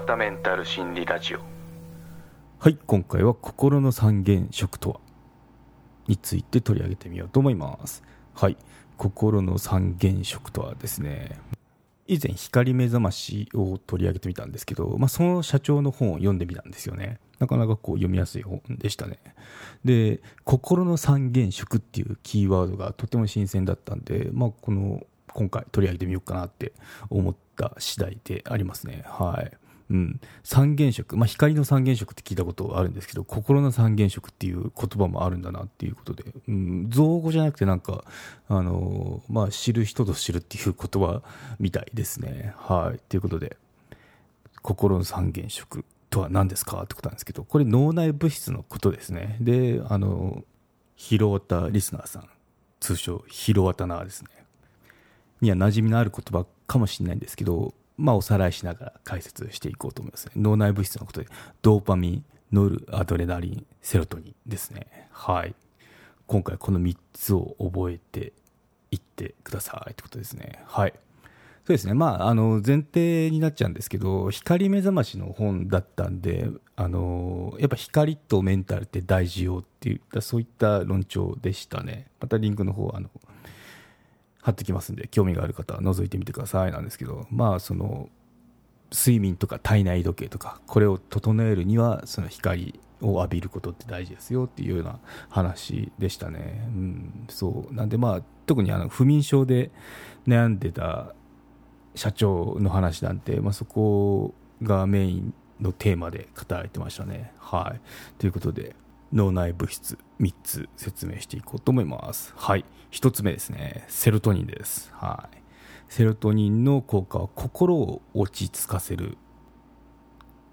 田メンタル心理ラジオ。はい今回は心の三原色とはについて取り上げてみようと思います。はい心の三原色とはですね以前光目覚ましを取り上げてみたんですけど、まあ、その社長の本を読んでみたんですよね。なかなかこう読みやすい本でしたね。で心の三原色っていうキーワードがとても新鮮だったんで、まあ、この今回取り上げてみようかなって思った次第でありますね。はい。うん、三原色、まあ、光の三原色って聞いたことあるんですけど心の三原色っていう言葉もあるんだなっていうことで、うん、造語じゃなくてなんか、あのー、まあ、知る人ぞ知るっていう言葉みたいですね。はい、ということで心の三原色とは何ですかってことなんですけどこれ脳内物質のことですね。であのヒロワタリスナーさん。通称ヒロワタナーですね。には馴染みのある言葉かもしれないんですけどまあ、おさらいしながら解説していこうと思いますね。脳内物質のことで、ドーパミン、ノルアドレナリン、セロトニンですね。はい。今回この3つを覚えていってくださいってことですね。はい。そうですね。まあ、あの、前提になっちゃうんですけど、光目覚ましの本だったんで、あの、やっぱ光とメンタルって大事よっていった、そういった論調でしたね。またリンクの方、あの、貼ってきますんで、興味がある方は覗いてみてくださいなんですけど、まあ、その、睡眠とか体内時計とか、これを整えるには、その光を浴びることって大事ですよっていうような話でしたね。うん、そう。なんでまあ、特にあの不眠症で悩んでた社長の話なんて、まあ、そこがメインのテーマで語られてましたね。はい。ということで、脳内物質3つ説明していこうと思います。はい。1つ目ですね。セロトニンです。はい。セロトニンの効果は心を落ち着かせる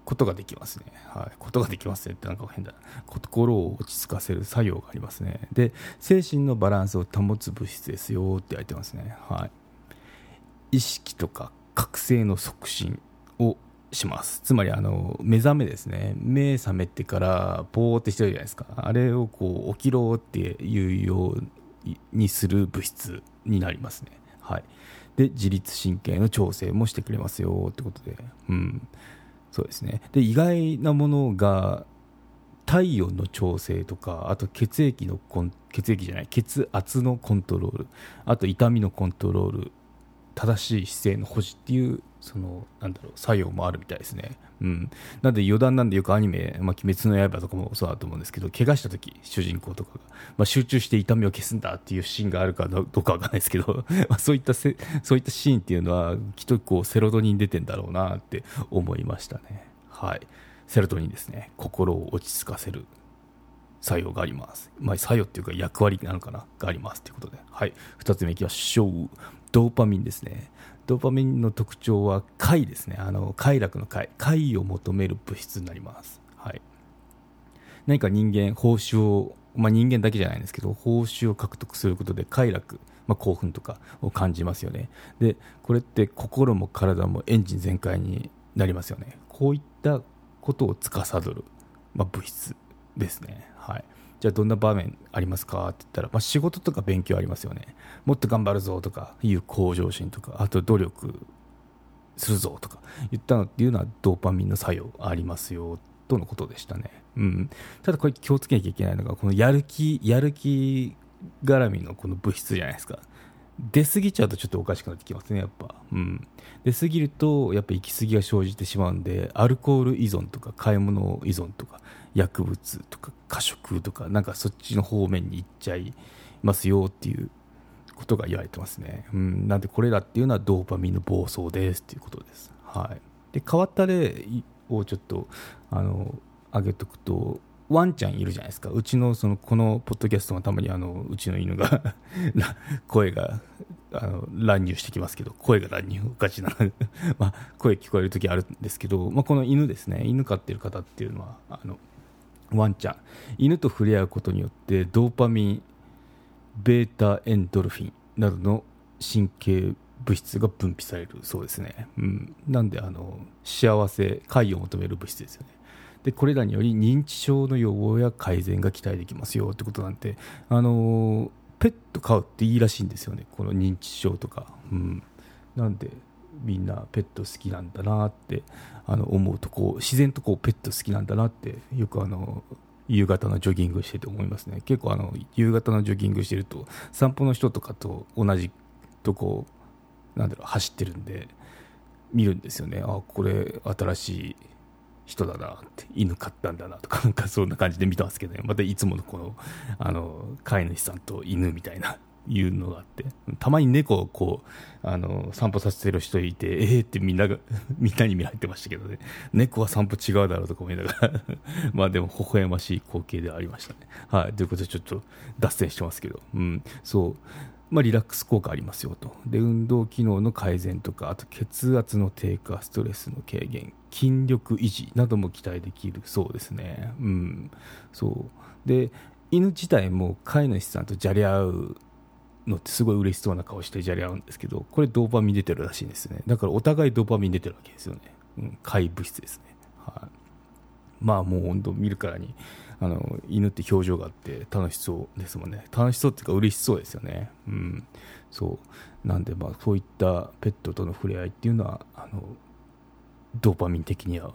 ことができますね。はい。ことができますねってなんか変だな。心を落ち着かせる作用がありますね。で、精神のバランスを保つ物質ですよって言われてますね。はい。意識とか覚醒の促進をします。つまりあの目覚めですね。目覚めてからポーってしてるじゃないですか。あれをこう起きろっていうようにする物質になりますね。はい。で自律神経の調整もしてくれますよってことで。うん。そうですね。で意外なものが体温の調整とかあと血液の血液じゃない血圧のコントロールあと痛みのコントロール正しい姿勢の保持っていうそのなんだろう作用もあるみたいですね。うん、なんで余談なんでよくアニメ「まあ、鬼滅の刃」とかもそうだと思うんですけど怪我した時主人公とかが、まあ、集中して痛みを消すんだっていうシーンがあるかどうかわかんないですけど まあそういったそういったシーンっていうのはきっとこうセロトニン出てんだろうなって思いましたね。はいセロトニンですね心を落ち着かせる作用があります。まあ、作用っていうか役割なのかながありますということで。はい。2つ目いきましょう。ドーパミンですね。ドーパミンの特徴は快ですね。あの、快楽の快。快を求める物質になります。はい。何か人間、報酬を、まあ、人間だけじゃないんですけど、報酬を獲得することで快楽、まあ、興奮とかを感じますよね。で、これって心も体もエンジン全開になりますよね。こういったことを司る、まあ、物質ですね。はい。じゃあどんな場面ありますかって言ったら、まあ、仕事とか勉強ありますよね。もっと頑張るぞとかいう向上心とかあと努力するぞとか言ったのっていうのはドーパミンの作用ありますよとのことでしたね、うん、ただこれ気をつけなきゃいけないのがこのやる気やる気絡みのこの物質じゃないですか。出過ぎちゃうとちょっとおかしくなってきますねやっぱ、うん、出過ぎるとやっぱ行き過ぎが生じてしまうんでアルコール依存とか買い物依存とか薬物とか過食とかなんかそっちの方面に行っちゃいますよっていうことが言われてますね、うん、なんでこれらっていうのはドーパミンの暴走ですっていうことです、はい、で変わった例をちょっとあの挙げとくとワンちゃんいるじゃないですか。うちのそのこのポッドキャストのたまにあのうちの犬が 声があの乱入してきますけど声が乱入おかしな まあ声聞こえる時あるんですけど、まあ、この犬ですね。犬飼ってる方っていうのはあのワンちゃん。犬と触れ合うことによってドーパミンベータエンドルフィンなどの神経物質が分泌されるそうですね、うん、なんであの幸せ快を求める物質ですよね。でこれらにより認知症の予防や改善が期待できますよってことなんてあのペット飼うっていいらしいんですよね。この認知症とか、うん、なんでみんなペット好きなんだなってあの思うとこう自然とこうペット好きなんだなってよくあの夕方のジョギングしてて思いますね。結構あの夕方のジョギングしてると散歩の人とかと同じとこなんだろう走ってるんで見るんですよね。あこれ新しい人だなって犬飼ったんだなとかなんかそんな感じで見てますけどね。またいつものこのあの飼い主さんと犬みたいないうのがあってたまに猫をこうあの散歩させてる人いてええー、ってみんなが みんなに見られてましたけどね。猫は散歩違うだろうとか思いながら まあでも微笑ましい光景ではありましたね。はい。ということでちょっと脱線してますけど。うん。そう。まあ、リラックス効果ありますよと。で運動機能の改善とかあと血圧の低下ストレスの軽減筋力維持なども期待できる。そうですね。うん。そう。で犬自体も飼い主さんとじゃれ合うのってすごい嬉しそうな顔してじゃれ合うんですけどこれドーパミン出てるらしいんですね。だからお互いドーパミン出てるわけですよね、うん、怪物質ですね、はい、まあもう本当見るからにあの犬って表情があって楽しそうですもんね。楽しそうっていうか嬉しそうですよね。うん。そう。なんでまあそういったペットとの触れ合いっていうのはあのドーパミン的には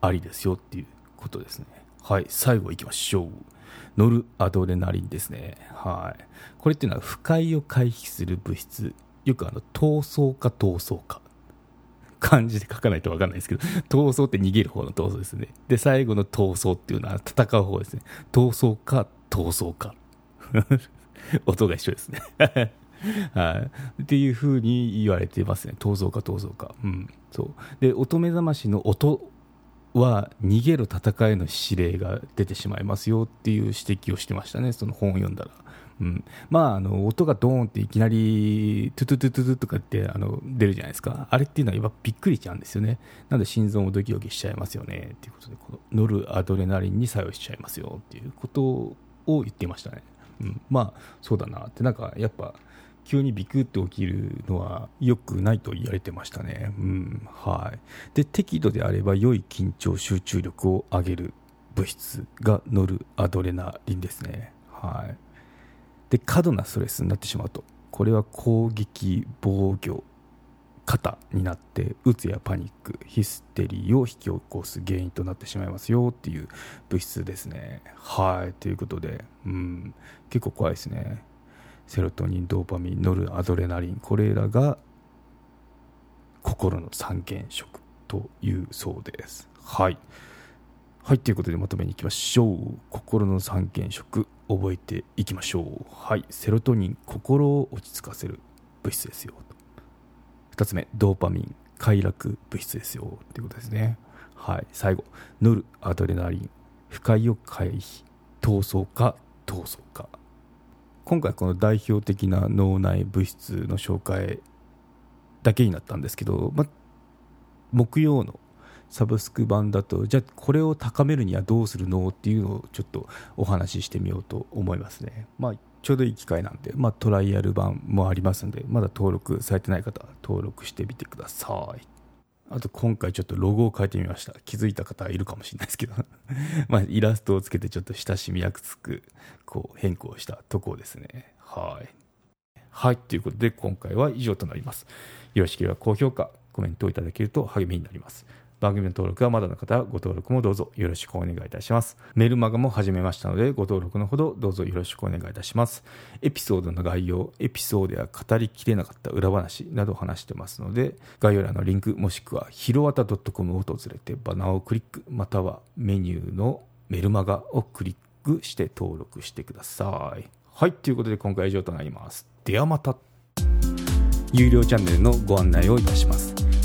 ありですよっていうことですね。はい。最後いきましょう。ノルアドレナリンですねはいこれっていうのは不快を回避する物質よくあの闘争か闘争か漢字で書かないと分かんないですけど、闘争って逃げる方の闘争ですね。で、最後の闘争っていうのは戦う方ですね。闘争か、闘争か。音が一緒ですね。はい。っていうふうに言われてますね。闘争か、闘争か。うん。そう。で、乙女座ましの音は逃げる戦いの指令が出てしまいますよっていう指摘をしてましたね。その本を読んだら。うん、まああの音がドーンっていきなりトゥトゥトゥトゥトゥとかってあの出るじゃないですか。あれっていうのは今びっくりしちゃうんですよね。なので心臓もドキドキしちゃいますよね。っていうことでこのノルアドレナリンに作用しちゃいますよっていうことを言ってましたね、うん、まあそうだなって。なんかやっぱ急にビクッと起きるのは良くないと言われてましたね。うん、はい。で、適度であれば良い緊張集中力を上げる物質がノルアドレナリンですね。はい。で過度なストレスになってしまうとこれは攻撃防御型になってうつやパニックヒステリーを引き起こす原因となってしまいますよっていう物質ですねはいということでうん結構怖いですねセロトニンドーパミンノルアドレナリンこれらが心の三原色というそうですはいはい、ということでまとめにいきましょう。心の三原色、覚えていきましょう。はい、セロトニン、心を落ち着かせる物質ですよ。2つ目、ドーパミン、快楽物質ですよ。ということですね。はい、最後、ノルアドレナリン、不快を回避、闘争か、闘争か。今回この代表的な脳内物質の紹介だけになったんですけど、ま、木曜のサブスク版だとじゃあこれを高めるにはどうするのっていうのをちょっとお話ししてみようと思いますね、まあ、ちょうどいい機会なんで、まあ、トライアル版もありますのでまだ登録されてない方は登録してみてください。あと今回ちょっとロゴを変えてみました。気づいた方いるかもしれないですけど。まあイラストをつけてちょっと親しみやすくこう変更したところですね。はい。はい。ということで今回は以上となります。よろしければ高評価コメントをいただけると励みになります。番組の登録はまだの方はご登録もどうぞよろしくお願いいたします。メルマガも始めましたのでご登録のほどどうぞよろしくお願いいたします。エピソードの概要、エピソードや語りきれなかった裏話など話してますので概要欄のリンクもしくはひろわた .com を訪れてバナーをクリックまたはメニューのメルマガをクリックして登録してください。はい、ということで今回は以上となります。ではまた。有料チャンネルのご案内をいたします。